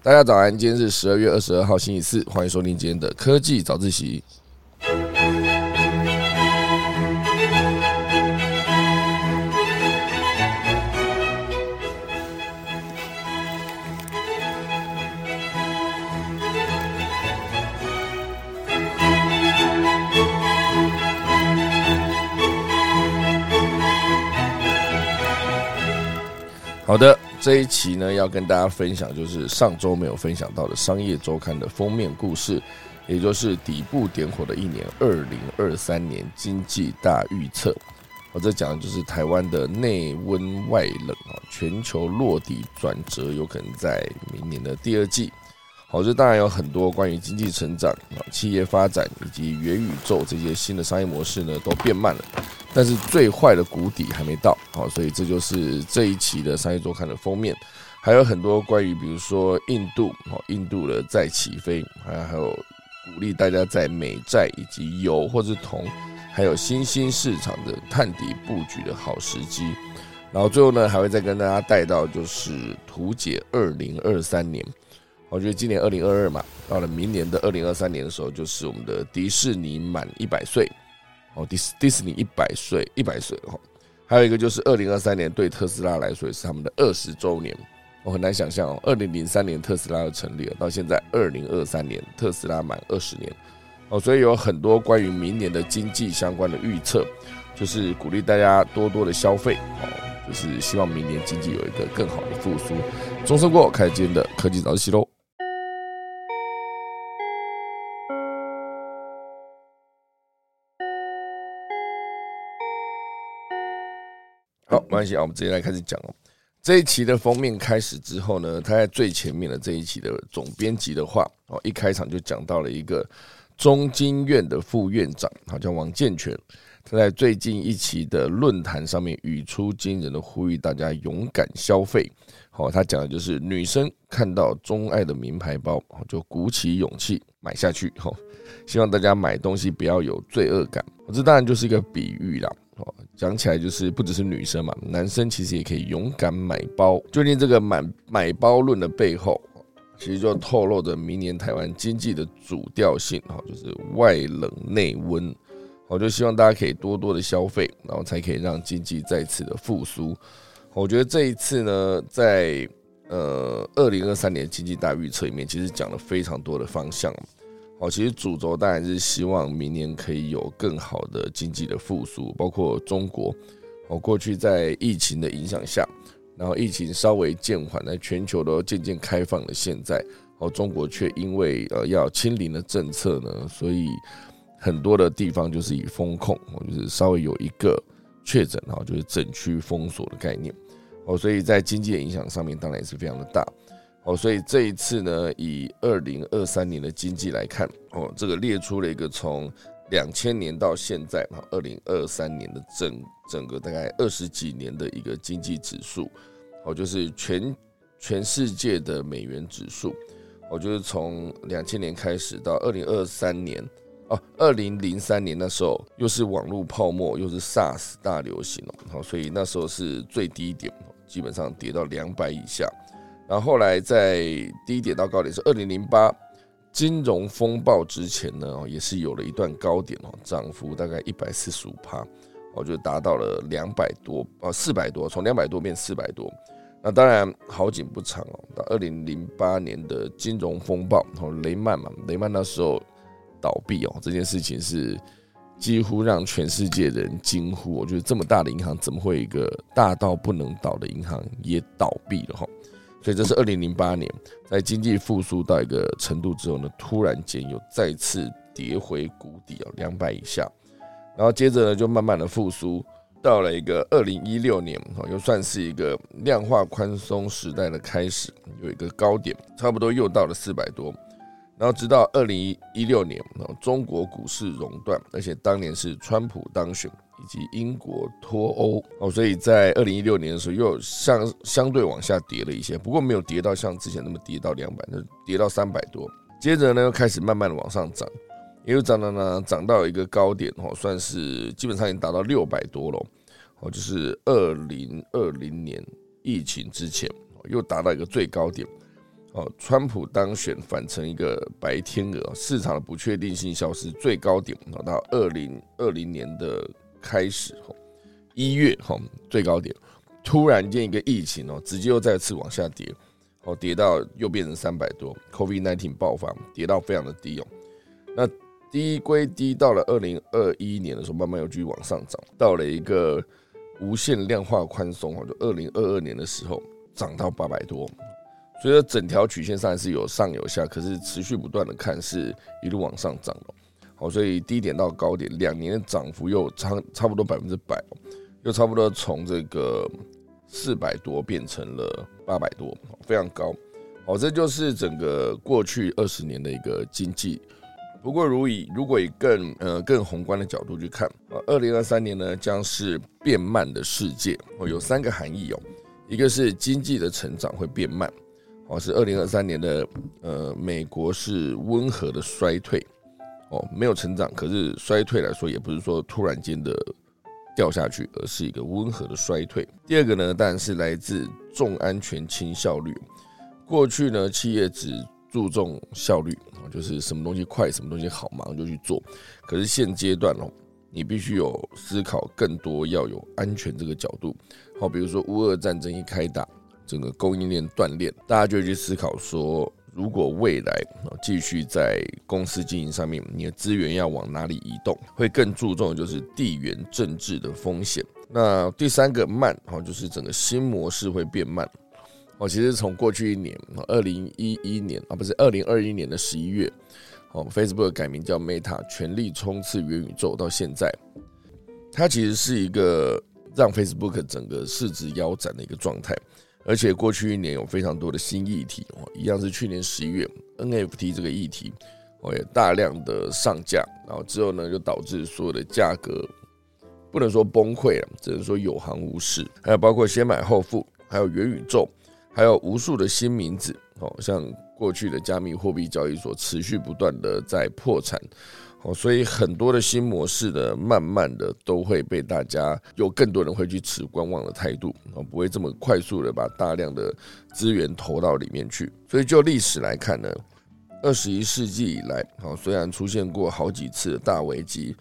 大家早安，今天是十二月二十二号，星期四，欢迎收听今天的科技早自习。好的。这一期呢，要跟大家分享就是上周没有分享到的商业周刊的封面故事，也就是底部点火的一年二零二三年经济大预测。我这讲的就是台湾的内温外冷啊，全球落地转折有可能在明年的第二季。好，这当然有很多关于经济成长啊、企业发展以及元宇宙这些新的商业模式呢，都变慢了。但是最坏的谷底还没到，好，所以这就是这一期的商业周刊的封面。还有很多关于，比如说印度，哦，印度的再起飞，还还有鼓励大家在美债以及油或者铜，还有新兴市场的探底布局的好时机。然后最后呢，还会再跟大家带到就是图解二零二三年。我觉得今年二零二二嘛，到了明年的二零二三年的时候，就是我们的迪士尼满一百岁，哦，迪斯迪士尼一百岁，一百岁哦。还有一个就是二零二三年对特斯拉来说也是他们的二十周年，我很难想象哦，二零零三年特斯拉就成立了，到现在二零二三年特斯拉满二十年，哦，所以有很多关于明年的经济相关的预测，就是鼓励大家多多的消费，哦，就是希望明年经济有一个更好的复苏。钟声过，开始今天的科技早自习喽。关系啊，我们直接来开始讲哦。这一期的封面开始之后呢，他在最前面的这一期的总编辑的话哦，一开场就讲到了一个中经院的副院长，好叫王建全，他在最近一期的论坛上面语出惊人的呼吁大家勇敢消费。好，他讲的就是女生看到钟爱的名牌包，就鼓起勇气买下去。哈，希望大家买东西不要有罪恶感。这当然就是一个比喻啦。哦，讲起来就是不只是女生嘛，男生其实也可以勇敢买包。究竟这个买买包论的背后，其实就透露着明年台湾经济的主调性，哈，就是外冷内温。我就希望大家可以多多的消费，然后才可以让经济再次的复苏。我觉得这一次呢，在呃二零二三年经济大预测里面，其实讲了非常多的方向。哦，其实主轴当然是希望明年可以有更好的经济的复苏，包括中国。哦，过去在疫情的影响下，然后疫情稍微渐缓，那全球都渐渐开放了。现在，哦，中国却因为呃要清零的政策呢，所以很多的地方就是以风控，就是稍微有一个确诊，哈，就是整区封锁的概念。哦，所以在经济的影响上面，当然也是非常的大。哦，所以这一次呢，以二零二三年的经济来看，哦，这个列出了一个从两千年到现在啊，二零二三年的整整个大概二十几年的一个经济指数，哦，就是全全世界的美元指数，哦，就是从两千年开始到二零二三年，哦，二零零三年那时候又是网络泡沫，又是 SARS 大流行哦，好，所以那时候是最低点，基本上跌到两百以下。然后后来在低点到高点是二零零八金融风暴之前呢，也是有了一段高点哦，涨幅大概一百四十五趴，哦就达到了两百多啊四百多，从两百多变四百多。那当然好景不长哦，到二零零八年的金融风暴，然后雷曼嘛，雷曼那时候倒闭哦，这件事情是几乎让全世界人惊呼，我觉得这么大的银行怎么会一个大到不能倒的银行也倒闭了哈？所以这是二零零八年，在经济复苏到一个程度之后呢，突然间又再次跌回谷底哦，两百以下，然后接着呢就慢慢的复苏，到了一个二零一六年哦，又算是一个量化宽松时代的开始，有一个高点，差不多又到了四百多，然后直到二零一六年哦，中国股市熔断，而且当年是川普当选。以及英国脱欧哦，所以在二零一六年的时候又相相对往下跌了一些，不过没有跌到像之前那么跌到两百，那跌到三百多。接着呢又开始慢慢的往上涨，也有涨到呢涨到一个高点哦，算是基本上已经达到六百多了哦，就是二零二零年疫情之前又达到一个最高点哦，川普当选反成一个白天鹅，市场的不确定性消失，最高点到二零二零年的开始哦一月哈最高点，突然间一个疫情哦，直接又再次往下跌，哦跌到又变成三百多，COVID nineteen 爆发，跌到非常的低哦，那低归低，到了二零二一年的时候，慢慢又继续往上涨，到了一个无限量化宽松哦，就二零二二年的时候涨到八百多。所以说整条曲线上是有上有下，可是持续不断的看是一路往上涨的，好，所以低点到高点两年的涨幅又差差不多百分之百，又差不多从这个四百多变成了八百多，非常高，好，这就是整个过去二十年的一个经济。不过如以如果以更呃更宏观的角度去看，啊，二零二三年呢将是变慢的世界，哦，有三个含义哦，一个是经济的成长会变慢。哦，是二零二三年的，呃，美国是温和的衰退，哦，没有成长，可是衰退来说，也不是说突然间的掉下去，而是一个温和的衰退。第二个呢，当然是来自重安全轻效率。过去呢，企业只注重效率，就是什么东西快，什么东西好，马上就去做。可是现阶段哦，你必须有思考更多，要有安全这个角度。好，比如说乌俄战争一开打。整个供应链断裂，大家就去思考说，如果未来继续在公司经营上面，你的资源要往哪里移动，会更注重的就是地缘政治的风险。那第三个慢，哈，就是整个新模式会变慢。哦，其实从过去一年，二零一一年啊，不是二零二一年的十一月，哦，Facebook 改名叫 Meta，全力冲刺元宇宙，到现在，它其实是一个让 Facebook 整个市值腰斩的一个状态。而且过去一年有非常多的新议题哦，一样是去年十一月 NFT 这个议题哦也大量的上架，然后之后呢就导致所有的价格不能说崩溃了，只能说有行无市。还有包括先买后付，还有元宇宙，还有无数的新名字哦，像过去的加密货币交易所持续不断的在破产。哦，所以很多的新模式呢，慢慢的都会被大家有更多人会去持观望的态度，哦，不会这么快速的把大量的资源投到里面去。所以就历史来看呢，二十一世纪以来，哦，虽然出现过好几次的大危机，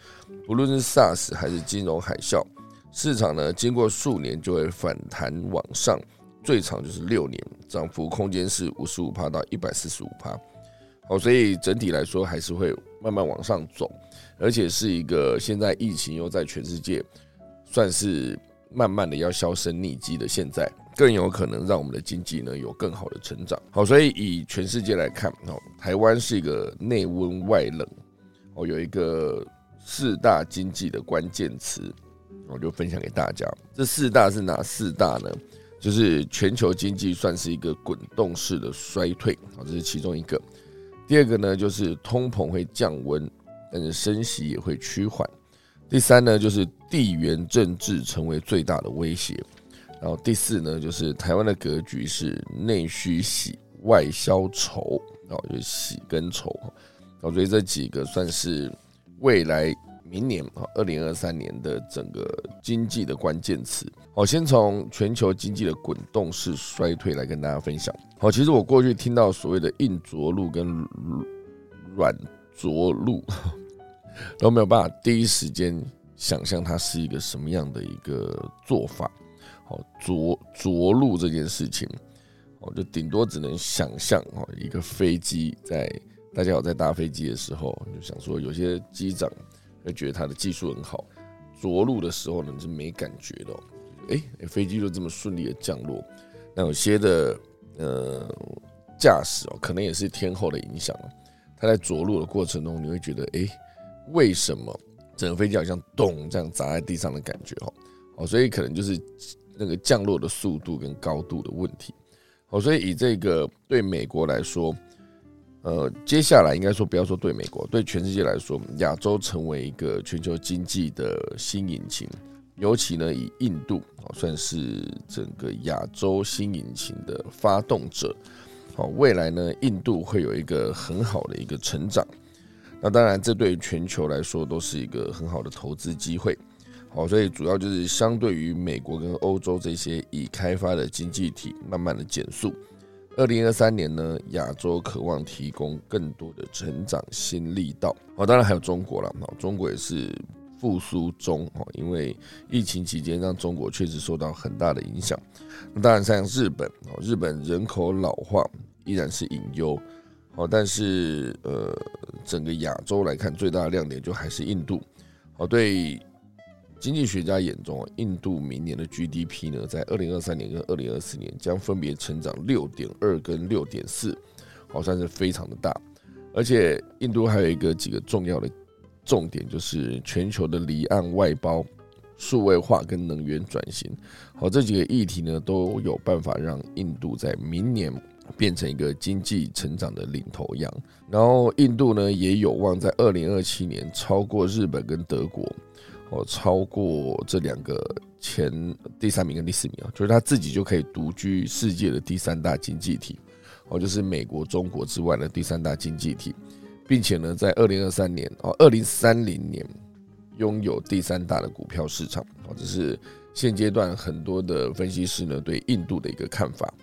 不论是 SARS 还是金融海啸，市场呢经过数年就会反弹往上，最长就是六年，涨幅空间是五十五趴到一百四十五趴。哦，所以整体来说还是会慢慢往上走，而且是一个现在疫情又在全世界算是慢慢的要销声匿迹的，现在更有可能让我们的经济呢有更好的成长。好，所以以全世界来看，哦，台湾是一个内温外冷，哦，有一个四大经济的关键词，我就分享给大家。这四大是哪四大呢？就是全球经济算是一个滚动式的衰退，啊，这是其中一个。第二个呢，就是通膨会降温，但是升息也会趋缓。第三呢，就是地缘政治成为最大的威胁。然后第四呢，就是台湾的格局是内需喜，外销愁，然后就喜跟愁。我觉得这几个算是未来。明年啊，二零二三年的整个经济的关键词，好，先从全球经济的滚动式衰退来跟大家分享。好，其实我过去听到所谓的硬着陆跟软着陆，都没有办法第一时间想象它是一个什么样的一个做法。好，着着陆这件事情，我就顶多只能想象哦，一个飞机在大家有在搭飞机的时候，就想说有些机长。会觉得他的技术很好，着陆的时候呢是没感觉的，哎，飞机就这么顺利的降落。那有些的呃驾驶哦，可能也是天后的影响它在着陆的过程中，你会觉得，哎，为什么整个飞机好像咚这样砸在地上的感觉？哦，哦，所以可能就是那个降落的速度跟高度的问题。哦，所以以这个对美国来说。呃，接下来应该说，不要说对美国，对全世界来说，亚洲成为一个全球经济的新引擎，尤其呢，以印度啊算是整个亚洲新引擎的发动者。好，未来呢，印度会有一个很好的一个成长。那当然，这对全球来说都是一个很好的投资机会。好，所以主要就是相对于美国跟欧洲这些已开发的经济体，慢慢的减速。二零二三年呢，亚洲渴望提供更多的成长新力道。哦，当然还有中国了。哦，中国也是复苏中。哦，因为疫情期间让中国确实受到很大的影响。那当然像日本。哦，日本人口老化依然是隐忧。哦，但是呃，整个亚洲来看，最大的亮点就还是印度。哦，对。经济学家眼中，印度明年的 GDP 呢，在二零二三年跟二零二四年将分别成长六点二跟六点四，好算是非常的大。而且，印度还有一个几个重要的重点，就是全球的离岸外包、数位化跟能源转型。好，这几个议题呢，都有办法让印度在明年变成一个经济成长的领头羊。然后，印度呢，也有望在二零二七年超过日本跟德国。哦，超过这两个前第三名跟第四名啊，就是他自己就可以独居世界的第三大经济体，哦，就是美国、中国之外的第三大经济体，并且呢，在二零二三年哦，二零三零年拥有第三大的股票市场，哦，这是现阶段很多的分析师呢对印度的一个看法。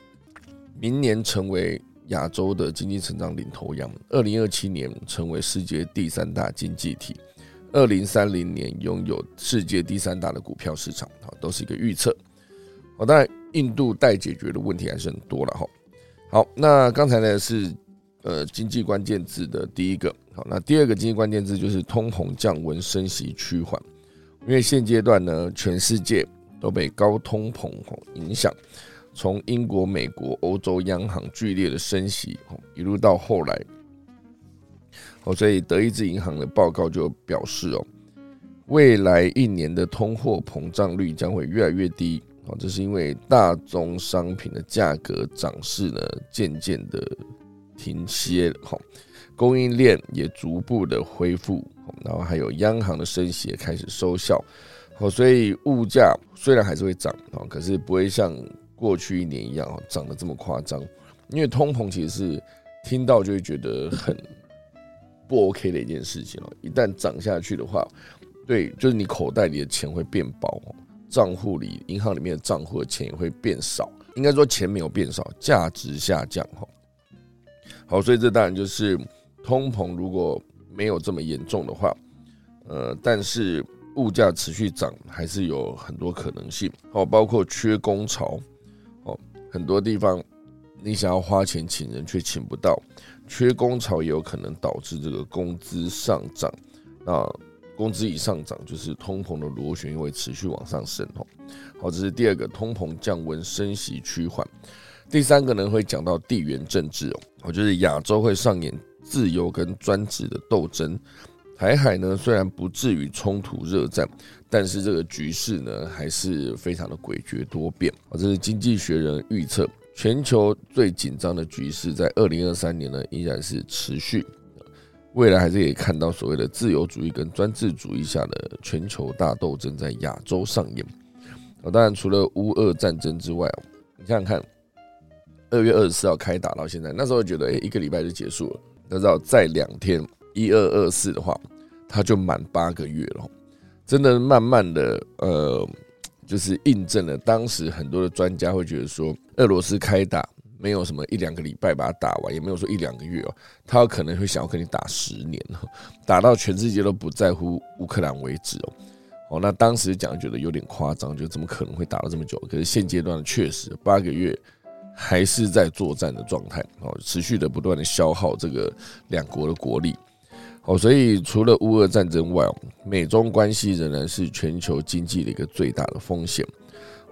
明年成为亚洲的经济成长领头羊，二零二七年成为世界第三大经济体。二零三零年拥有世界第三大的股票市场，好，都是一个预测。好，当然印度待解决的问题还是很多了哈。好，那刚才呢是呃经济关键字的第一个，好，那第二个经济关键字就是通膨降温、升息趋缓。因为现阶段呢，全世界都被高通膨影响，从英国、美国、欧洲央行剧烈的升息，一路到后来。哦，所以德意志银行的报告就表示哦，未来一年的通货膨胀率将会越来越低。哦，这是因为大宗商品的价格涨势呢渐渐的停歇，哈，供应链也逐步的恢复，然后还有央行的升息也开始收效。哦，所以物价虽然还是会涨，哦，可是不会像过去一年一样哦涨得这么夸张。因为通膨其实是听到就会觉得很。不 OK 的一件事情哦，一旦涨下去的话，对，就是你口袋里的钱会变薄，账户里、银行里面的账户的钱也会变少。应该说钱没有变少，价值下降哈。好，所以这当然就是通膨如果没有这么严重的话，呃，但是物价持续涨还是有很多可能性哦，包括缺工潮哦，很多地方你想要花钱请人却请不到。缺工潮也有可能导致这个工资上涨，那工资一上涨，就是通膨的螺旋又会持续往上升哦。好，这是第二个，通膨降温，升息趋缓。第三个呢，会讲到地缘政治哦，我就是亚洲会上演自由跟专制的斗争。台海呢，虽然不至于冲突热战，但是这个局势呢，还是非常的诡谲多变。这是经济学人预测。全球最紧张的局势在二零二三年呢，依然是持续。未来还是可以看到所谓的自由主义跟专制主义下的全球大斗争在亚洲上演。当然除了乌俄战争之外，你想想看，二月二十四号开打到现在，那时候觉得诶一个礼拜就结束了，那知道再两天一二二四的话，它就满八个月了。真的慢慢的呃。就是印证了当时很多的专家会觉得说，俄罗斯开打没有什么一两个礼拜把它打完，也没有说一两个月哦，他有可能会想要跟你打十年哦，打到全世界都不在乎乌克兰为止哦。哦，那当时讲觉得有点夸张，就怎么可能会打了这么久？可是现阶段确实八个月还是在作战的状态哦，持续的不断的消耗这个两国的国力。哦，所以除了乌俄战争外，美中关系仍然是全球经济的一个最大的风险。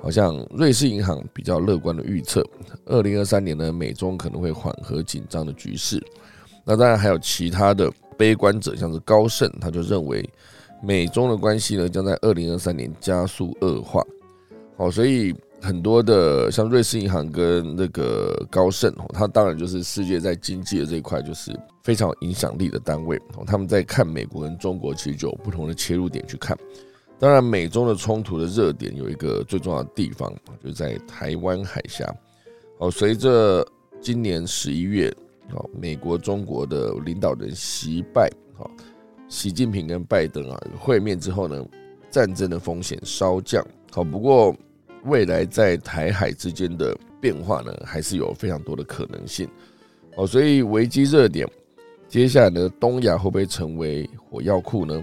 好像瑞士银行比较乐观的预测，二零二三年呢，美中可能会缓和紧张的局势。那当然还有其他的悲观者，像是高盛，他就认为美中的关系呢将在二零二三年加速恶化。好，所以。很多的像瑞士银行跟那个高盛，它当然就是世界在经济的这一块就是非常影响力的单位。他们在看美国跟中国，其实就有不同的切入点去看。当然，美中的冲突的热点有一个最重要的地方，就在台湾海峡。好，随着今年十一月，好，美国中国的领导人习拜，好，习近平跟拜登啊会面之后呢，战争的风险稍降。好，不过。未来在台海之间的变化呢，还是有非常多的可能性。哦，所以危机热点，接下来呢，东亚会不会成为火药库呢？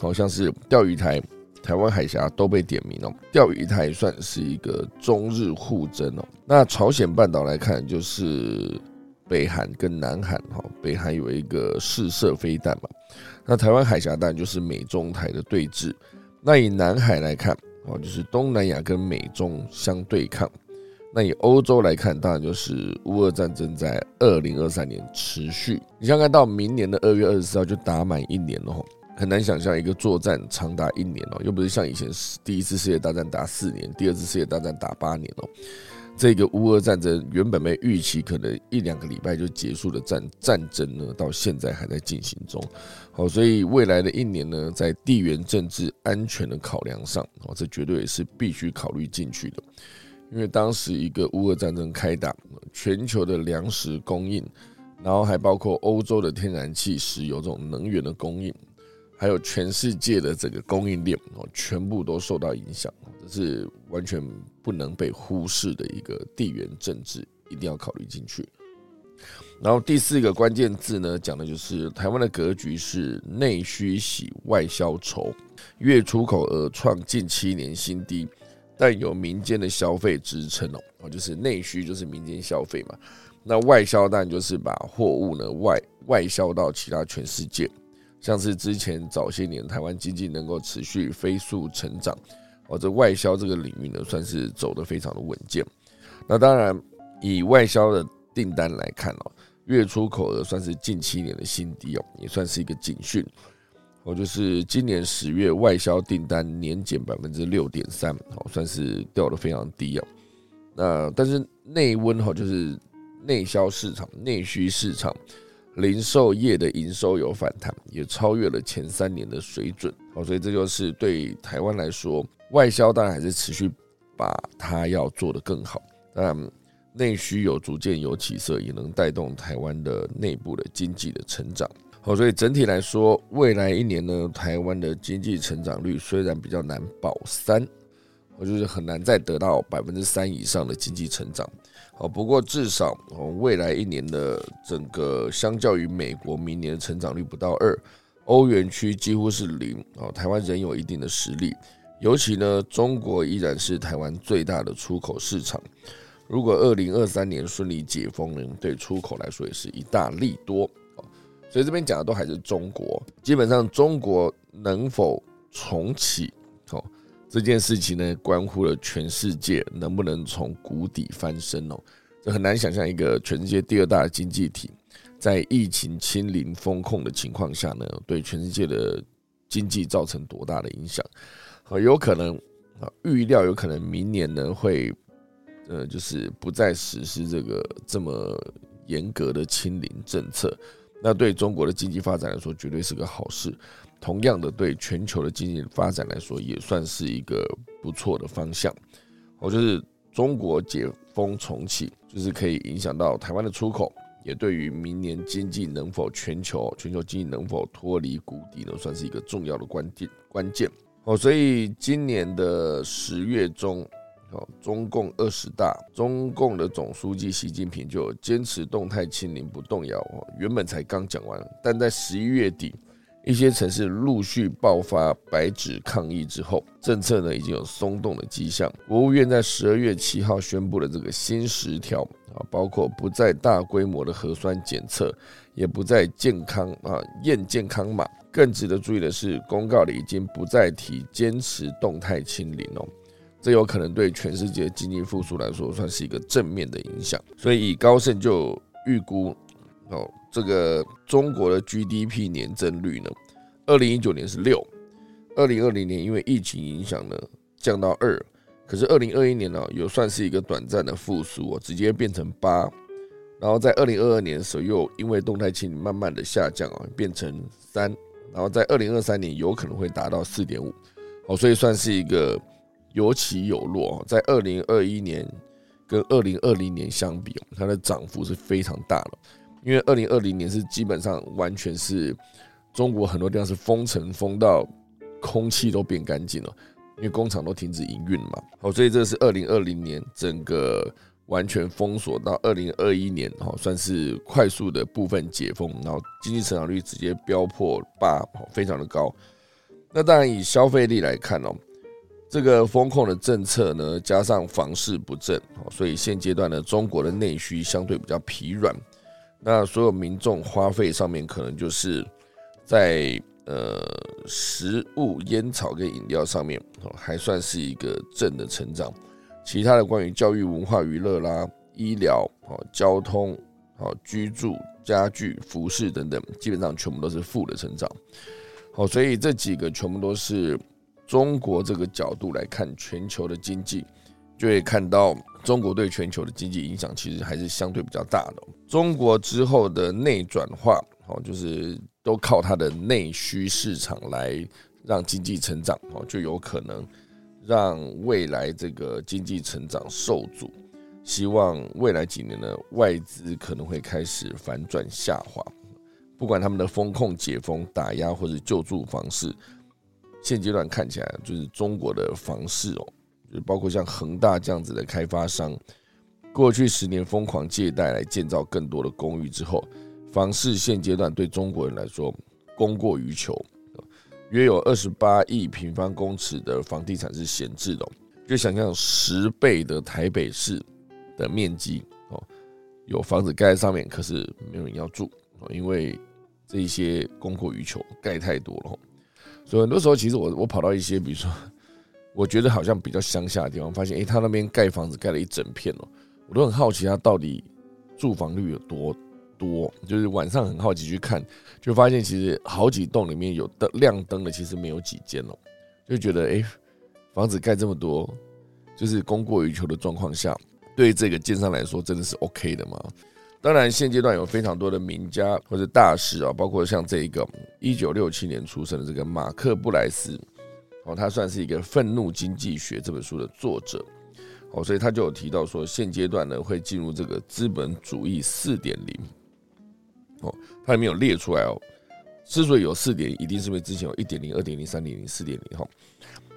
好像是钓鱼台、台湾海峡都被点名了。钓鱼台算是一个中日互争哦。那朝鲜半岛来看，就是北韩跟南韩哈，北韩有一个试射飞弹嘛。那台湾海峡当然就是美中台的对峙。那以南海来看，哦，就是东南亚跟美中相对抗。那以欧洲来看，当然就是乌俄战争在二零二三年持续。你想看到明年的二月二十四号就打满一年了，很难想象一个作战长达一年哦，又不是像以前第一次世界大战打四年，第二次世界大战打八年哦。这个乌俄战争原本被预期可能一两个礼拜就结束的战战争呢，到现在还在进行中。好，所以未来的一年呢，在地缘政治安全的考量上，哦，这绝对也是必须考虑进去的。因为当时一个乌俄战争开打，全球的粮食供应，然后还包括欧洲的天然气、石油这种能源的供应，还有全世界的这个供应链哦，全部都受到影响，是完全不能被忽视的一个地缘政治，一定要考虑进去。然后第四个关键字呢，讲的就是台湾的格局是内需喜，外销愁，月出口额创近七年新低。但有民间的消费支撑哦，就是内需就是民间消费嘛，那外销当然就是把货物呢外外销到其他全世界，像是之前早些年台湾经济能够持续飞速成长，哦，这外销这个领域呢算是走得非常的稳健。那当然以外销的订单来看哦，月出口额算是近七年的新低哦，也算是一个警讯。哦，就是今年十月外销订单年减百分之六点三，哦，算是掉得非常低啊。那但是内温哈，就是内销市场、内需市场、零售业的营收有反弹，也超越了前三年的水准。哦，所以这就是对台湾来说，外销当然还是持续把它要做得更好。当然，内需有逐渐有起色，也能带动台湾的内部的经济的成长。好，所以整体来说，未来一年呢，台湾的经济成长率虽然比较难保三，我就是很难再得到百分之三以上的经济成长。好，不过至少我们，未来一年的整个相较于美国明年的成长率不到二，欧元区几乎是零。哦，台湾仍有一定的实力，尤其呢，中国依然是台湾最大的出口市场。如果二零二三年顺利解封呢，对出口来说也是一大利多。所以这边讲的都还是中国，基本上中国能否重启哦这件事情呢，关乎了全世界能不能从谷底翻身哦。这很难想象一个全世界第二大经济体，在疫情清零风控的情况下呢，对全世界的经济造成多大的影响？啊，有可能啊，预料有可能明年呢会呃，就是不再实施这个这么严格的清零政策。那对中国的经济发展来说，绝对是个好事。同样的，对全球的经济发展来说，也算是一个不错的方向。我就是中国解封重启，就是可以影响到台湾的出口，也对于明年经济能否全球全球经济能否脱离谷底呢，算是一个重要的关键关键。哦，所以今年的十月中。哦，中共二十大，中共的总书记习近平就坚持动态清零不动摇。哦，原本才刚讲完，但在十一月底，一些城市陆续爆发白纸抗议之后，政策呢已经有松动的迹象。国务院在十二月七号宣布了这个新十条啊，包括不再大规模的核酸检测，也不再健康啊验健康码。更值得注意的是，公告里已经不再提坚持动态清零哦。这有可能对全世界经济复苏来说算是一个正面的影响，所以以高盛就预估，哦，这个中国的 GDP 年增率呢，二零一九年是六，二零二零年因为疫情影响呢降到二，可是二零二一年呢有算是一个短暂的复苏哦，直接变成八，然后在二零二二年的时候又因为动态清零慢慢的下降啊，变成三，然后在二零二三年有可能会达到四点五，哦，所以算是一个。有起有落，在二零二一年跟二零二零年相比，它的涨幅是非常大的。因为二零二零年是基本上完全是中国很多地方是封城，封到空气都变干净了，因为工厂都停止营运嘛。好，所以这是二零二零年整个完全封锁到二零二一年，哈，算是快速的部分解封，然后经济成长率直接飙破八，非常的高。那当然以消费力来看哦，这个风控的政策呢，加上房市不振，所以现阶段呢，中国的内需相对比较疲软。那所有民众花费上面，可能就是在呃食物、烟草跟饮料上面，还算是一个正的成长。其他的关于教育、文化、娱乐啦、医疗、哦交通、哦居住、家具、服饰等等，基本上全部都是负的成长。好，所以这几个全部都是中国这个角度来看全球的经济，就会看到中国对全球的经济影响其实还是相对比较大的。中国之后的内转化，哦，就是都靠它的内需市场来让经济成长，哦，就有可能。让未来这个经济成长受阻，希望未来几年呢，外资可能会开始反转下滑。不管他们的风控解封、打压或者救助方式，现阶段看起来就是中国的房市哦，就包括像恒大这样子的开发商，过去十年疯狂借贷来建造更多的公寓之后，房市现阶段对中国人来说供过于求。约有二十八亿平方公尺的房地产是闲置的，就想象十倍的台北市的面积哦，有房子盖在上面，可是没有人要住哦，因为这一些供过于求，盖太多了。所以很多时候，其实我我跑到一些，比如说我觉得好像比较乡下的地方，发现诶，他那边盖房子盖了一整片哦，我都很好奇他到底住房率有多。多就是晚上很好奇去看，就发现其实好几栋里面有灯亮灯的，其实没有几间哦，就觉得哎，房子盖这么多，就是供过于求的状况下，对这个建商来说真的是 OK 的吗？当然，现阶段有非常多的名家或者大师啊，包括像这一个一九六七年出生的这个马克布莱斯，哦，他算是一个《愤怒经济学》这本书的作者，哦，所以他就有提到说，现阶段呢会进入这个资本主义四点零。哦，它里面有列出来哦。之所以有四点，一定是因为之前有一点零、二点零、三点零、四点零。哈，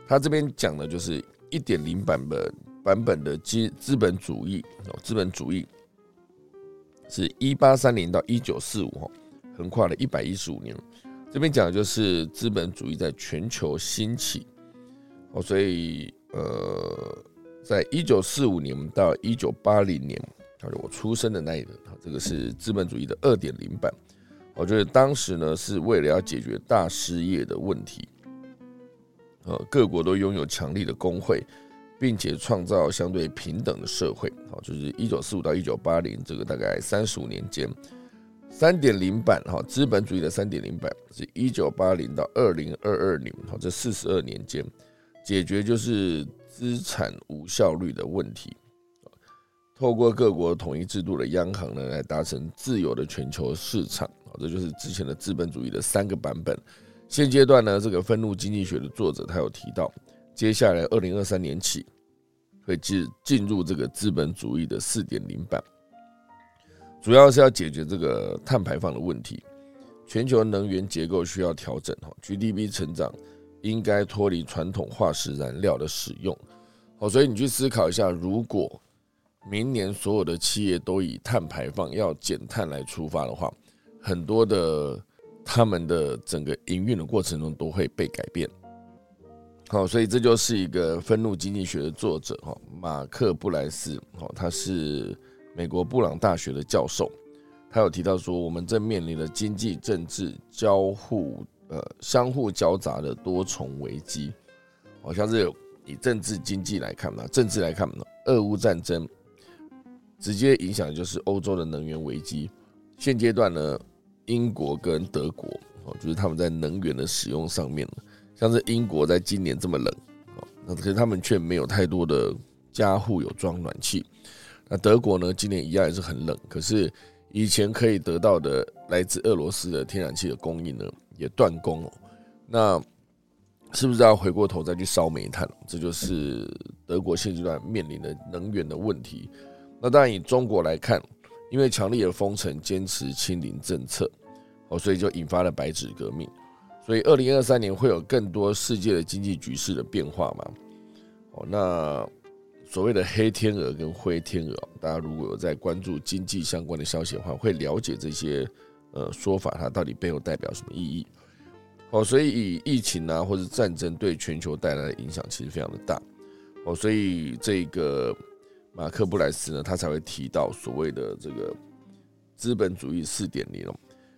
他这边讲的就是一点零版本版本的资资本主义哦，资本主义是一八三零到一九四五哈，横跨了一百一十五年。这边讲的就是资本主义在全球兴起哦，所以呃，在一九四五年到一九八零年。就我出生的那一轮，这个是资本主义的二点零版。我觉得当时呢，是为了要解决大失业的问题，呃，各国都拥有强力的工会，并且创造相对平等的社会。好，就是一九四五到一九八零这个大概三十五年间，三点零版哈，资本主义的三点零版是一九八零到二零二二年，好，这四十二年间，解决就是资产无效率的问题。透过各国统一制度的央行呢，来达成自由的全球市场啊，这就是之前的资本主义的三个版本。现阶段呢，这个愤怒经济学的作者他有提到，接下来二零二三年起会进进入这个资本主义的四点零版，主要是要解决这个碳排放的问题。全球能源结构需要调整哈，GDP 成长应该脱离传统化石燃料的使用。好，所以你去思考一下，如果明年所有的企业都以碳排放要减碳来出发的话，很多的他们的整个营运的过程中都会被改变。好，所以这就是一个愤怒经济学的作者哈，马克布莱斯，哦，他是美国布朗大学的教授，他有提到说，我们正面临的经济政治交互呃相互交杂的多重危机，好像是以政治经济来看呢，政治来看呢，俄乌战争。直接影响就是欧洲的能源危机。现阶段呢，英国跟德国哦，就是他们在能源的使用上面，像是英国在今年这么冷哦，那可是他们却没有太多的家户有装暖气。那德国呢，今年一样也是很冷，可是以前可以得到的来自俄罗斯的天然气的供应呢，也断供了。那是不是要回过头再去烧煤炭？这就是德国现阶段面临的能源的问题。那当然，以中国来看，因为强力的封城、坚持清零政策，哦，所以就引发了白纸革命。所以，二零二三年会有更多世界的经济局势的变化嘛？哦，那所谓的黑天鹅跟灰天鹅，大家如果有在关注经济相关的消息的话，会了解这些呃说法，它到底背后代表什么意义。哦，所以以疫情啊或者战争对全球带来的影响其实非常的大。哦，所以这个马克布莱斯呢，他才会提到所谓的这个资本主义四点零，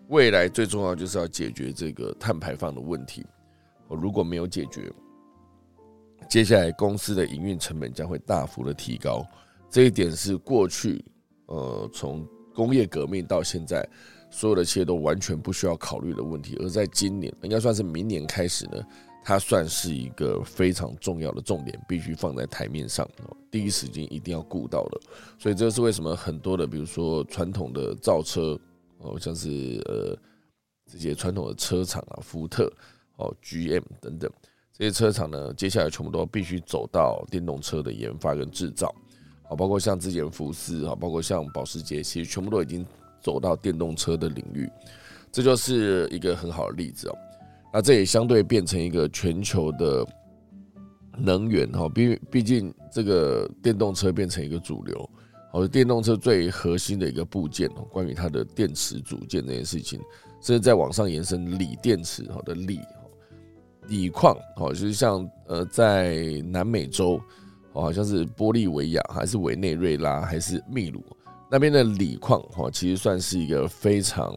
未来最重要就是要解决这个碳排放的问题。哦，如果没有解决，接下来公司的营运成本将会大幅的提高，这一点是过去呃从工业革命到现在所有的企业都完全不需要考虑的问题，而在今年应该算是明年开始呢，它算是一个非常重要的重点，必须放在台面上，第一时间一定要顾到的。所以这是为什么很多的，比如说传统的造车哦，像是呃这些传统的车厂啊，福特哦、GM 等等。这些车厂呢，接下来全部都必须走到电动车的研发跟制造，好，包括像之前福斯啊，包括像保时捷，其实全部都已经走到电动车的领域，这就是一个很好的例子哦。那这也相对变成一个全球的能源哈，毕毕竟这个电动车变成一个主流，好，电动车最核心的一个部件哦，关于它的电池组件这件事情，甚至在往上延伸锂电池好的锂。锂矿，好，就是像呃，在南美洲，哦好像是玻利维亚，还是委内瑞拉，还是秘鲁那边的锂矿，哈，其实算是一个非常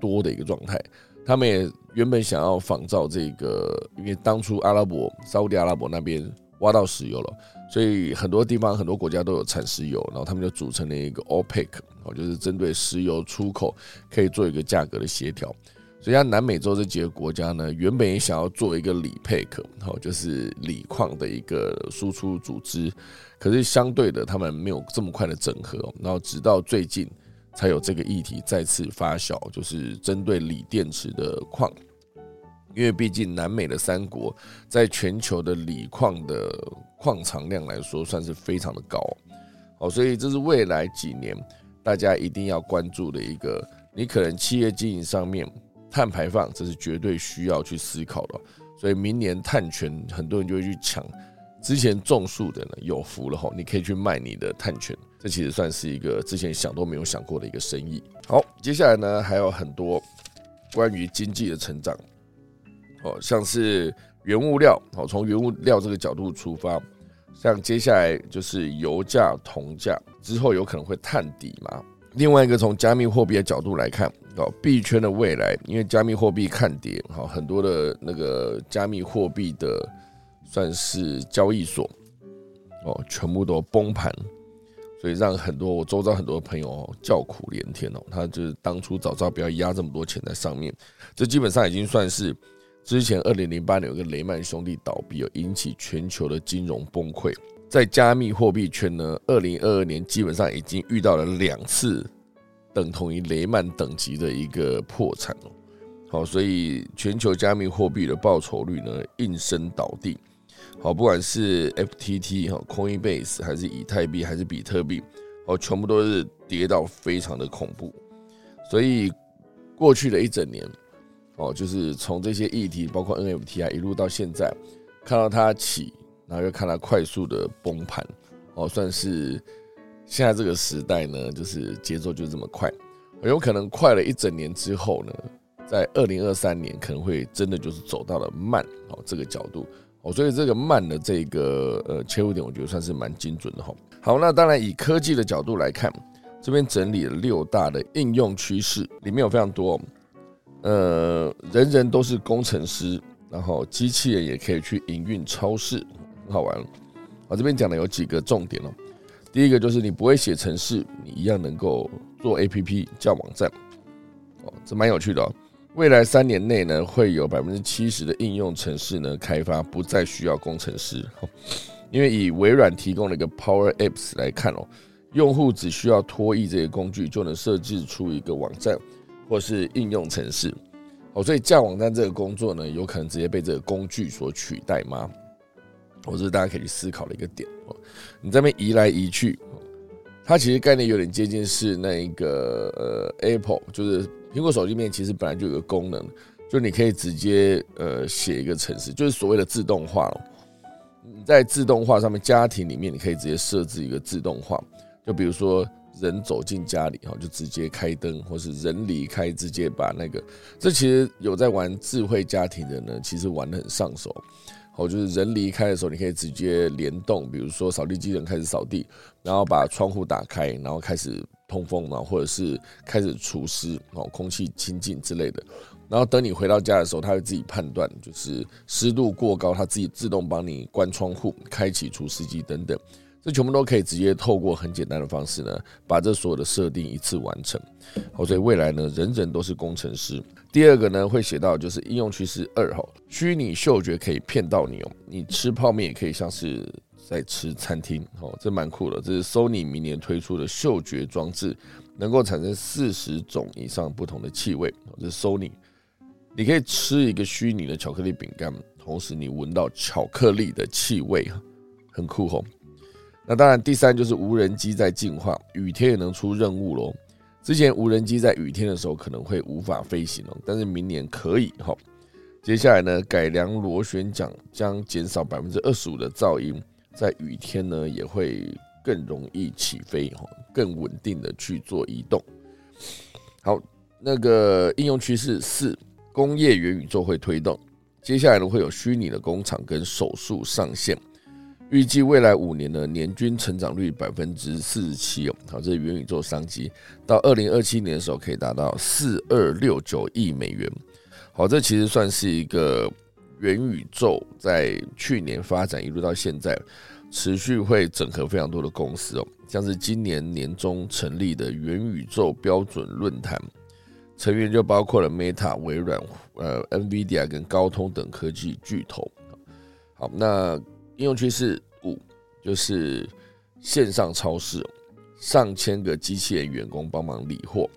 多的一个状态。他们也原本想要仿造这个，因为当初阿拉伯、沙特阿拉伯那边挖到石油了，所以很多地方、很多国家都有产石油，然后他们就组成了一个 OPEC，哦，就是针对石油出口可以做一个价格的协调。所以，像南美洲这几个国家呢，原本也想要做一个锂配克，好，就是锂矿的一个输出组织，可是相对的，他们没有这么快的整合，然后直到最近才有这个议题再次发酵，就是针对锂电池的矿，因为毕竟南美的三国在全球的锂矿的矿藏量来说，算是非常的高，好，所以这是未来几年大家一定要关注的一个，你可能企业经营上面。碳排放这是绝对需要去思考的，所以明年碳权很多人就会去抢。之前种树的呢有福了哈，你可以去卖你的碳权，这其实算是一个之前想都没有想过的一个生意。好，接下来呢还有很多关于经济的成长，哦，像是原物料，好，从原物料这个角度出发，像接下来就是油价、铜价之后有可能会探底嘛。另外一个从加密货币的角度来看，哦，币圈的未来，因为加密货币看跌，好，很多的那个加密货币的算是交易所，哦，全部都崩盘，所以让很多我周遭很多朋友叫苦连天哦，他就是当初早知道不要压这么多钱在上面，这基本上已经算是之前二零零八年有个雷曼兄弟倒闭，而引起全球的金融崩溃。在加密货币圈呢，二零二二年基本上已经遇到了两次等同于雷曼等级的一个破产哦。好，所以全球加密货币的报酬率呢应声倒地。好，不管是 FTT 哈、Coinbase 还是以太币还是比特币，哦，全部都是跌到非常的恐怖。所以过去的一整年，哦，就是从这些议题，包括 NFT 啊，一路到现在，看到它起。然后又看它快速的崩盘，哦，算是现在这个时代呢，就是节奏就这么快，有可能快了一整年之后呢，在二零二三年可能会真的就是走到了慢哦这个角度哦，所以这个慢的这个呃切入点，我觉得算是蛮精准的哈。好，那当然以科技的角度来看，这边整理了六大的应用趋势，里面有非常多，呃，人人都是工程师，然后机器人也可以去营运超市。很好玩，我这边讲的有几个重点哦。第一个就是你不会写程式，你一样能够做 APP 叫网站，哦，这蛮有趣的哦。未来三年内呢，会有百分之七十的应用程式呢开发不再需要工程师，因为以微软提供的一个 Power Apps 来看哦，用户只需要拖译这些工具就能设置出一个网站或是应用程式，哦，所以架网站这个工作呢，有可能直接被这个工具所取代吗？我是大家可以去思考的一个点哦。你这边移来移去，它其实概念有点接近是那一个呃，Apple 就是苹果手机面其实本来就有个功能，就你可以直接呃写一个程式，就是所谓的自动化。你在自动化上面，家庭里面你可以直接设置一个自动化，就比如说人走进家里哈，就直接开灯，或是人离开直接把那个，这其实有在玩智慧家庭的呢，其实玩的很上手。好，就是人离开的时候，你可以直接联动，比如说扫地机器人开始扫地，然后把窗户打开，然后开始通风，然后或者是开始除湿，哦，空气清净之类的。然后等你回到家的时候，它会自己判断，就是湿度过高，它自己自动帮你关窗户、开启除湿机等等。这全部都可以直接透过很简单的方式呢，把这所有的设定一次完成。好，所以未来呢，人人都是工程师。第二个呢，会写到就是应用趋势二哈，虚拟嗅觉可以骗到你哦，你吃泡面也可以像是在吃餐厅哦，这蛮酷的。这是 Sony 明年推出的嗅觉装置，能够产生四十种以上不同的气味。这是 Sony，你可以吃一个虚拟的巧克力饼干，同时你闻到巧克力的气味，很酷哦。那当然，第三就是无人机在进化，雨天也能出任务喽。之前无人机在雨天的时候可能会无法飞行哦，但是明年可以哈。接下来呢，改良螺旋桨将减少百分之二十五的噪音，在雨天呢也会更容易起飞哈，更稳定的去做移动。好，那个应用趋势四，工业元宇宙会推动，接下来呢会有虚拟的工厂跟手术上线。预计未来五年呢年均成长率百分之四十七哦，好，这是元宇宙商机。到二零二七年的时候，可以达到四二六九亿美元。好，这其实算是一个元宇宙在去年发展一路到现在，持续会整合非常多的公司哦，像是今年年中成立的元宇宙标准论坛，成员就包括了 Meta、微软、呃 NVIDIA 跟高通等科技巨头。好，那。应用趋势五就是线上超市，上千个机器人员工帮忙理货，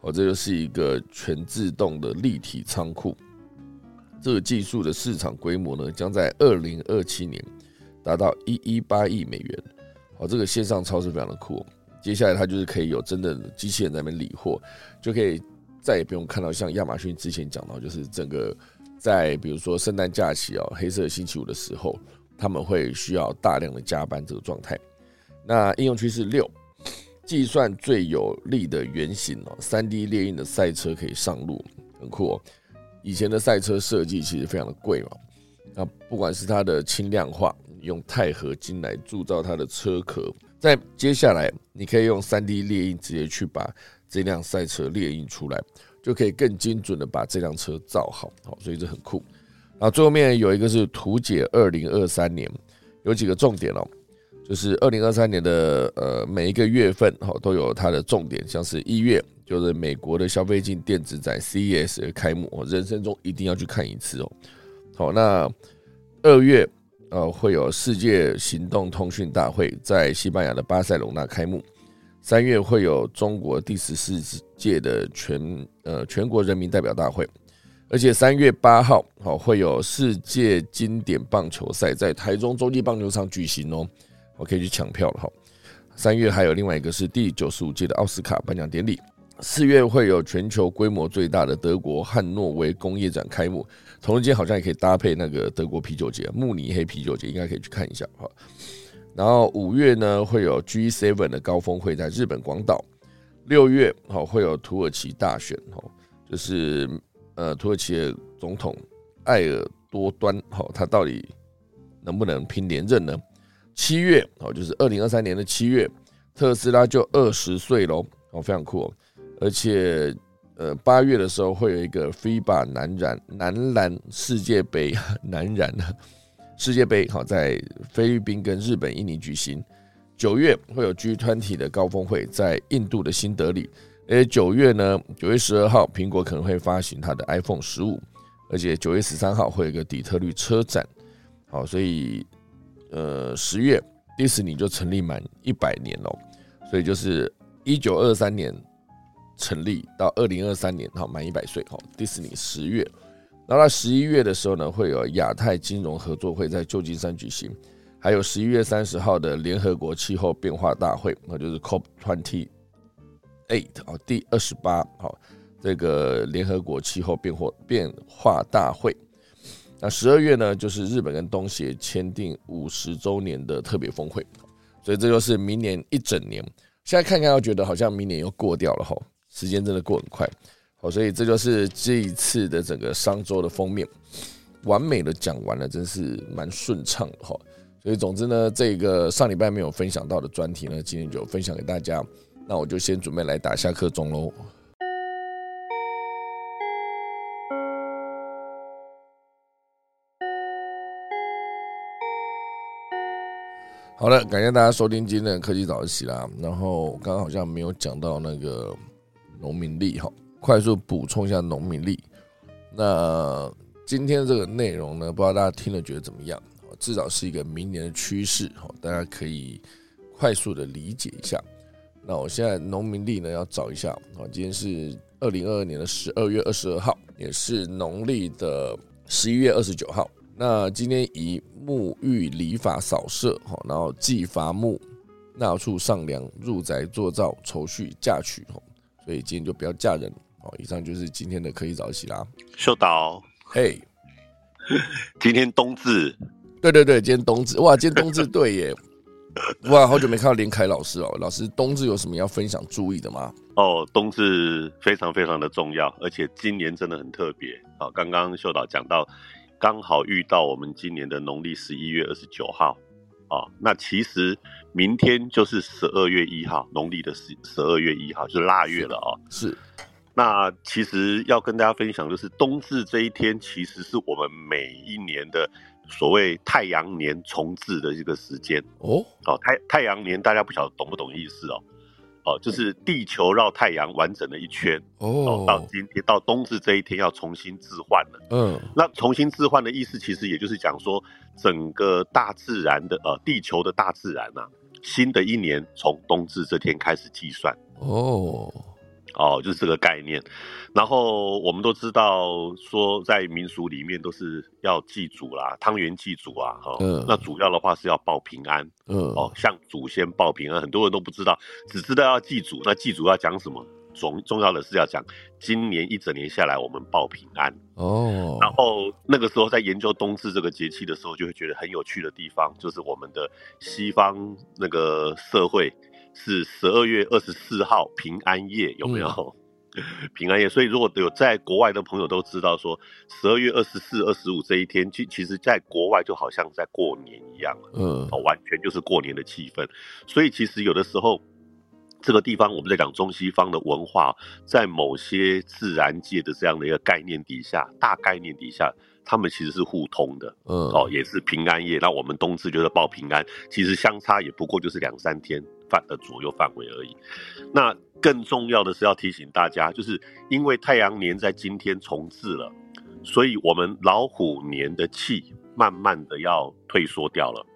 哦，这就是一个全自动的立体仓库。这个技术的市场规模呢，将在二零二七年达到一一八亿美元。好，这个线上超市非常的酷。接下来它就是可以有真的机器人在那边理货，就可以再也不用看到像亚马逊之前讲到，就是整个在比如说圣诞假期哦，黑色星期五的时候。他们会需要大量的加班这个状态。那应用趋势六，计算最有力的原型哦，三 D 列印的赛车可以上路，很酷哦。以前的赛车设计其实非常的贵嘛，那不管是它的轻量化，用钛合金来铸造它的车壳，在接下来你可以用三 D 列印直接去把这辆赛车列印出来，就可以更精准的把这辆车造好，好，所以这很酷。啊，最后面有一个是图解二零二三年，有几个重点哦，就是二零二三年的呃每一个月份哈都有它的重点，像是一月就是美国的消费性电子展 CES 的开幕，人生中一定要去看一次哦。好，那二月呃会有世界行动通讯大会在西班牙的巴塞隆纳开幕，三月会有中国第十四届的全呃全国人民代表大会。而且三月八号，好会有世界经典棒球赛在台中洲际棒球场举行哦，我可以去抢票了哈。三月还有另外一个是第九十五届的奥斯卡颁奖典礼。四月会有全球规模最大的德国汉诺威工业展开幕，同时间好像也可以搭配那个德国啤酒节慕尼黑啤酒节，应该可以去看一下哈。然后五月呢会有 G7 的高峰会在日本广岛。六月好会有土耳其大选哈，就是。呃，土耳其的总统埃尔多端，好，他到底能不能拼连任呢？七月，哦，就是二零二三年的七月，特斯拉就二十岁喽，哦，非常酷哦。而且，呃，八月的时候会有一个 FIBA 男篮男篮世界杯男篮 世界杯，好，在菲律宾跟日本、印尼举行。九月会有 G 团体的高峰会在印度的新德里。而九月呢，九月十二号，苹果可能会发行它的 iPhone 十五，而且九月十三号会有一个底特律车展。好，所以呃，十月迪士尼就成立满一百年了，所以就是一九二三年成立到二零二三年，好满一百岁。好，迪士尼十月，然后到十一月的时候呢，会有亚太金融合作会在旧金山举行，还有十一月三十号的联合国气候变化大会，那就是 COP twenty。eight 哦，第二十八好，这个联合国气候变化变化大会。那十二月呢，就是日本跟东协签订五十周年的特别峰会，所以这就是明年一整年。现在看看，又觉得好像明年又过掉了吼，时间真的过很快。好，所以这就是这一次的整个商周的封面，完美的讲完了，真是蛮顺畅的哈。所以总之呢，这个上礼拜没有分享到的专题呢，今天就分享给大家。那我就先准备来打下课钟喽。好了，感谢大家收听今天的科技早起啦。然后刚刚好像没有讲到那个农民力哈，快速补充一下农民力。那今天这个内容呢，不知道大家听了觉得怎么样？至少是一个明年的趋势哈，大家可以快速的理解一下。那我现在农民力呢要找一下啊，今天是二零二二年的十二月二十二号，也是农历的十一月二十九号。那今天以沐浴礼法扫射，哈，然后祭伐木、纳畜上梁、入宅做灶、筹序嫁娶，哈，所以今天就不要嫁人，哦。以上就是今天的可以早起啦。秀导，嘿，今天冬至，对对对，今天冬至，哇，今天冬至对耶，哇，好久没看到连凯老师哦，老师冬至有什么要分享注意的吗？哦，冬至非常非常的重要，而且今年真的很特别。好，刚刚秀导讲到。刚好遇到我们今年的农历十一月二十九号，啊，那其实明天就是十二月一号，农历的十十二月一号就是腊月了啊。是，那其实要跟大家分享，就是冬至这一天，其实是我们每一年的所谓太阳年重置的一个时间哦。哦，太太阳年，大家不晓得懂不懂意思哦？哦，就是地球绕太阳完整的一圈哦，到今天到冬至这一天要重新置换了。嗯，那重新置换的意思，其实也就是讲说，整个大自然的呃，地球的大自然啊，新的一年从冬至这天开始计算。哦。哦，就是这个概念。然后我们都知道，说在民俗里面都是要祭祖啦，汤圆祭祖啊，哈。嗯。那主要的话是要报平安。嗯。哦，向祖先报平安，很多人都不知道，只知道要祭祖。那祭祖要讲什么？重重要的是要讲今年一整年下来我们报平安。哦。然后那个时候在研究冬至这个节气的时候，就会觉得很有趣的地方，就是我们的西方那个社会。是十二月二十四号平安夜有没有？平安夜，所以如果有在国外的朋友都知道，说十二月二十四、二十五这一天，其其实在国外就好像在过年一样了，嗯，完全就是过年的气氛。所以其实有的时候，这个地方我们在讲中西方的文化，在某些自然界的这样的一个概念底下，大概念底下。他们其实是互通的，嗯，哦，也是平安夜。那我们冬至就是报平安，其实相差也不过就是两三天范的左右范围而已。那更重要的是要提醒大家，就是因为太阳年在今天重置了，所以我们老虎年的气慢慢的要退缩掉了，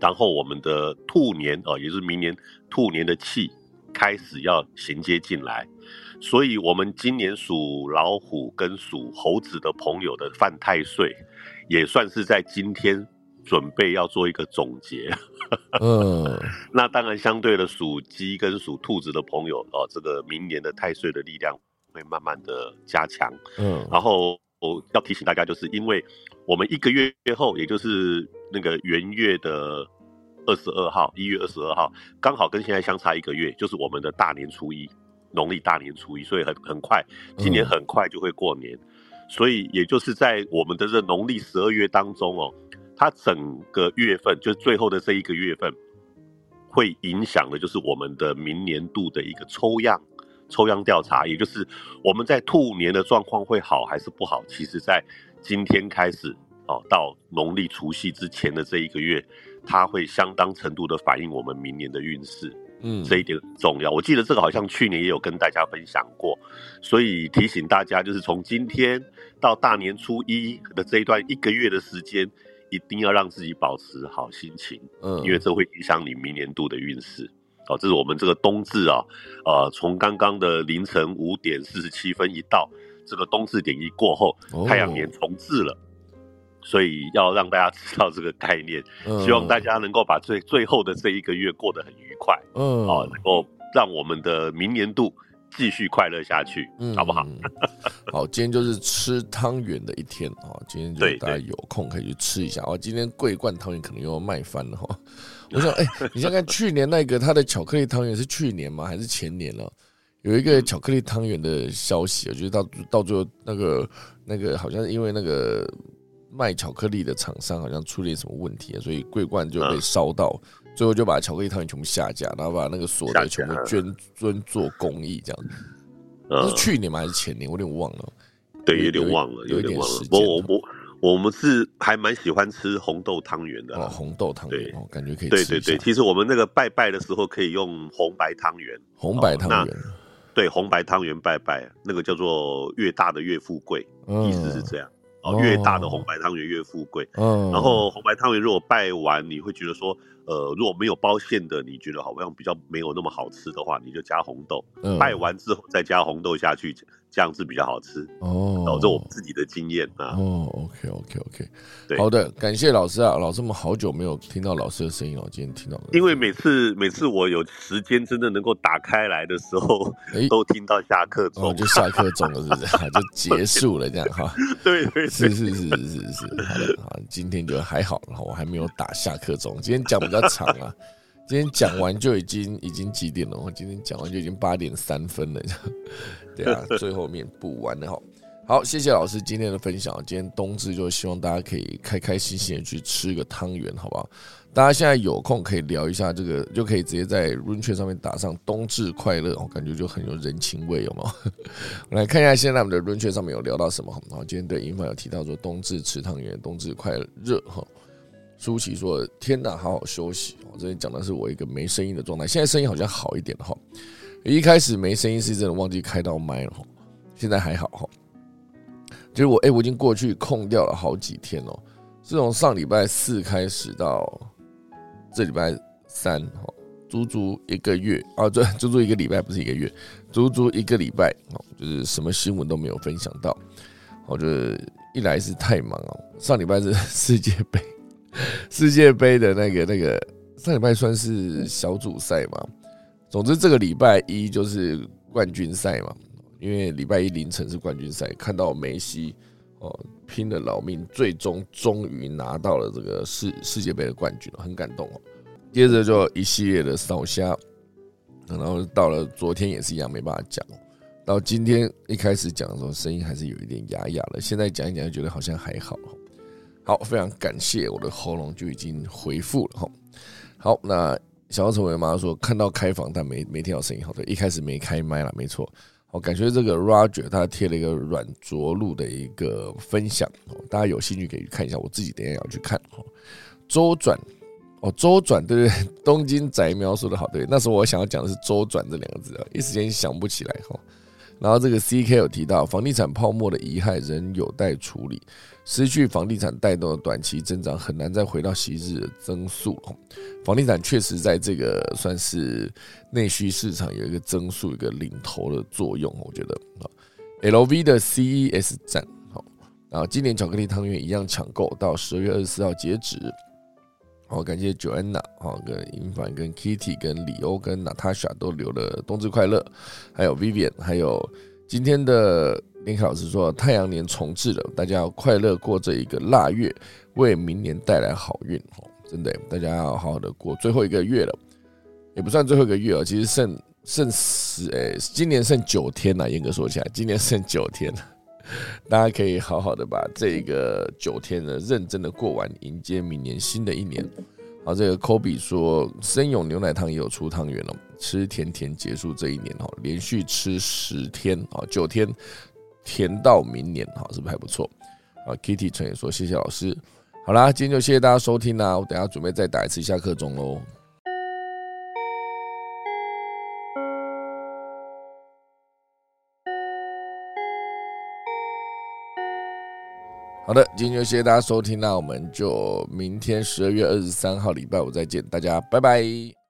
然后我们的兔年哦，也是明年兔年的气开始要衔接进来。所以，我们今年属老虎跟属猴子的朋友的犯太岁，也算是在今天准备要做一个总结。嗯，那当然，相对的属鸡跟属兔子的朋友，哦，这个明年的太岁的力量会慢慢的加强。嗯，然后我要提醒大家，就是因为我们一个月后，也就是那个元月的二十二号，一月二十二号，刚好跟现在相差一个月，就是我们的大年初一。农历大年初一，所以很很快，今年很快就会过年，所以也就是在我们的这农历十二月当中哦，它整个月份就是最后的这一个月份，会影响的就是我们的明年度的一个抽样抽样调查，也就是我们在兔年的状况会好还是不好，其实在今天开始哦，到农历除夕之前的这一个月，它会相当程度的反映我们明年的运势。嗯，这一点很重要。我记得这个好像去年也有跟大家分享过，所以提醒大家，就是从今天到大年初一的这一段一个月的时间，一定要让自己保持好心情。嗯，因为这会影响你明年度的运势。哦，这是我们这个冬至啊，呃，从刚刚的凌晨五点四十七分一到，这个冬至点一过后，太阳年重置了。所以要让大家知道这个概念，希望大家能够把最最后的这一个月过得很愉快，嗯，哦，能够让我们的明年度继续快乐下去，嗯好不好？好，今天就是吃汤圆的一天啊！今天就大家有空可以去吃一下哦。今天桂冠汤圆可能又要卖翻了哈。我想，哎，你想看去年那个他的巧克力汤圆是去年吗？还是前年了？有一个巧克力汤圆的消息，我觉得到到最后那个那个好像是因为那个卖巧克力的厂商好像出了什么问题，所以桂冠就被烧到，最后就把巧克力汤圆全部下架，然后把那个所得全部捐捐做公益这样子。是去年吗？还是前年？我有点忘了。对，有点忘了，有点忘了。我我我我们是还蛮喜欢吃红豆汤圆的。哦，红豆汤圆，哦，感觉可以。对对对，其实我们那个拜拜的时候可以用红白汤圆。红白汤圆。对，红白汤圆拜拜，那个叫做越大的越富贵，意思是这样。哦，越大的红白汤圆越富贵。嗯。然后红白汤圆如果拜完，你会觉得说。呃，如果没有包馅的，你觉得好像比较没有那么好吃的话，你就加红豆。嗯拜完之后再加红豆下去，这样子比较好吃。哦，这我们自己的经验啊。哦，OK OK OK，对，好的，感谢老师啊，老师们好久没有听到老师的声音了，今天听到了。因为每次每次我有时间真的能够打开来的时候，都听到下课钟，就下课钟了，是不是？就结束了这样哈。对对，是是是是是是，好的啊，今天就还好，然后我还没有打下课钟，今天讲比较。长啊！今天讲完就已经已经几点了？我今天讲完就已经八点三分了，对啊，最后面补完了哈。好，谢谢老师今天的分享。今天冬至就希望大家可以开开心心的去吃个汤圆，好不好？大家现在有空可以聊一下这个，就可以直接在 run 圈上面打上“冬至快乐”，我感觉就很有人情味，有没有？我来看一下现在我们的 run 圈上面有聊到什么。好，今天对英凡有提到说冬至吃汤圆，冬至快乐哈。舒淇说：“天哪，好好休息。”我这里讲的是我一个没声音的状态，现在声音好像好一点哈。一开始没声音是真的忘记开到麦了哈，现在还好哈。就是我哎，我已经过去空掉了好几天哦，是从上礼拜四开始到这礼拜三哈，足足一个月啊，对，足足一个礼拜不是一个月，足足一个礼拜哦，就是什么新闻都没有分享到。我觉得一来是太忙哦，上礼拜是世界杯。世界杯的那个那个上礼拜算是小组赛嘛，总之这个礼拜一就是冠军赛嘛，因为礼拜一凌晨是冠军赛，看到梅西哦拼了老命，最终终于拿到了这个世世界杯的冠军，很感动哦。接着就一系列的扫虾，然后到了昨天也是一样没办法讲，到今天一开始讲的时候声音还是有一点哑哑的，现在讲一讲就觉得好像还好。好，非常感谢我的喉咙就已经恢复了哈。好，那小要成为妈说看到开房但没没听到声音，好的，一开始没开麦了，没错。好，感谢这个 Roger 他贴了一个软着陆的一个分享，大家有兴趣可以去看一下，我自己等下也要去看。哈周转哦，周转对对？东京宅描说的好，对，那时候我想要讲的是周转这两个字啊，一时间想不起来哈。然后这个 CK 有提到房地产泡沫的遗害仍有待处理。失去房地产带动的短期增长，很难再回到昔日的增速。房地产确实在这个算是内需市场有一个增速、一个领头的作用。我觉得啊，LV 的 CES 展，好，然后今年巧克力汤圆一样抢购，到十二月二十四号截止。好，感谢 Joanna，好，跟银凡、跟 Kitty、跟李欧、跟 Natasha 都留了冬至快乐，还有 Vivian，还有今天的。林老师说：“太阳年重置了，大家要快乐过这一个腊月，为明年带来好运哦！真的，大家要好好的过最后一个月了，也不算最后一个月哦，其实剩剩十诶，今年剩九天了。严格说起来，今年剩九天了，大家可以好好的把这个九天呢认真的过完，迎接明年新的一年。好，这个科比说，生永牛奶汤也有出汤圆了，吃甜甜结束这一年哦，连续吃十天啊，九天。”甜到明年，好，是不是还不错？啊，Kitty 陈也说谢谢老师。好啦，今天就谢谢大家收听啦，我等下准备再打一次下课钟喽。好的，今天就谢谢大家收听那，我们就明天十二月二十三号礼拜五再见，大家拜拜。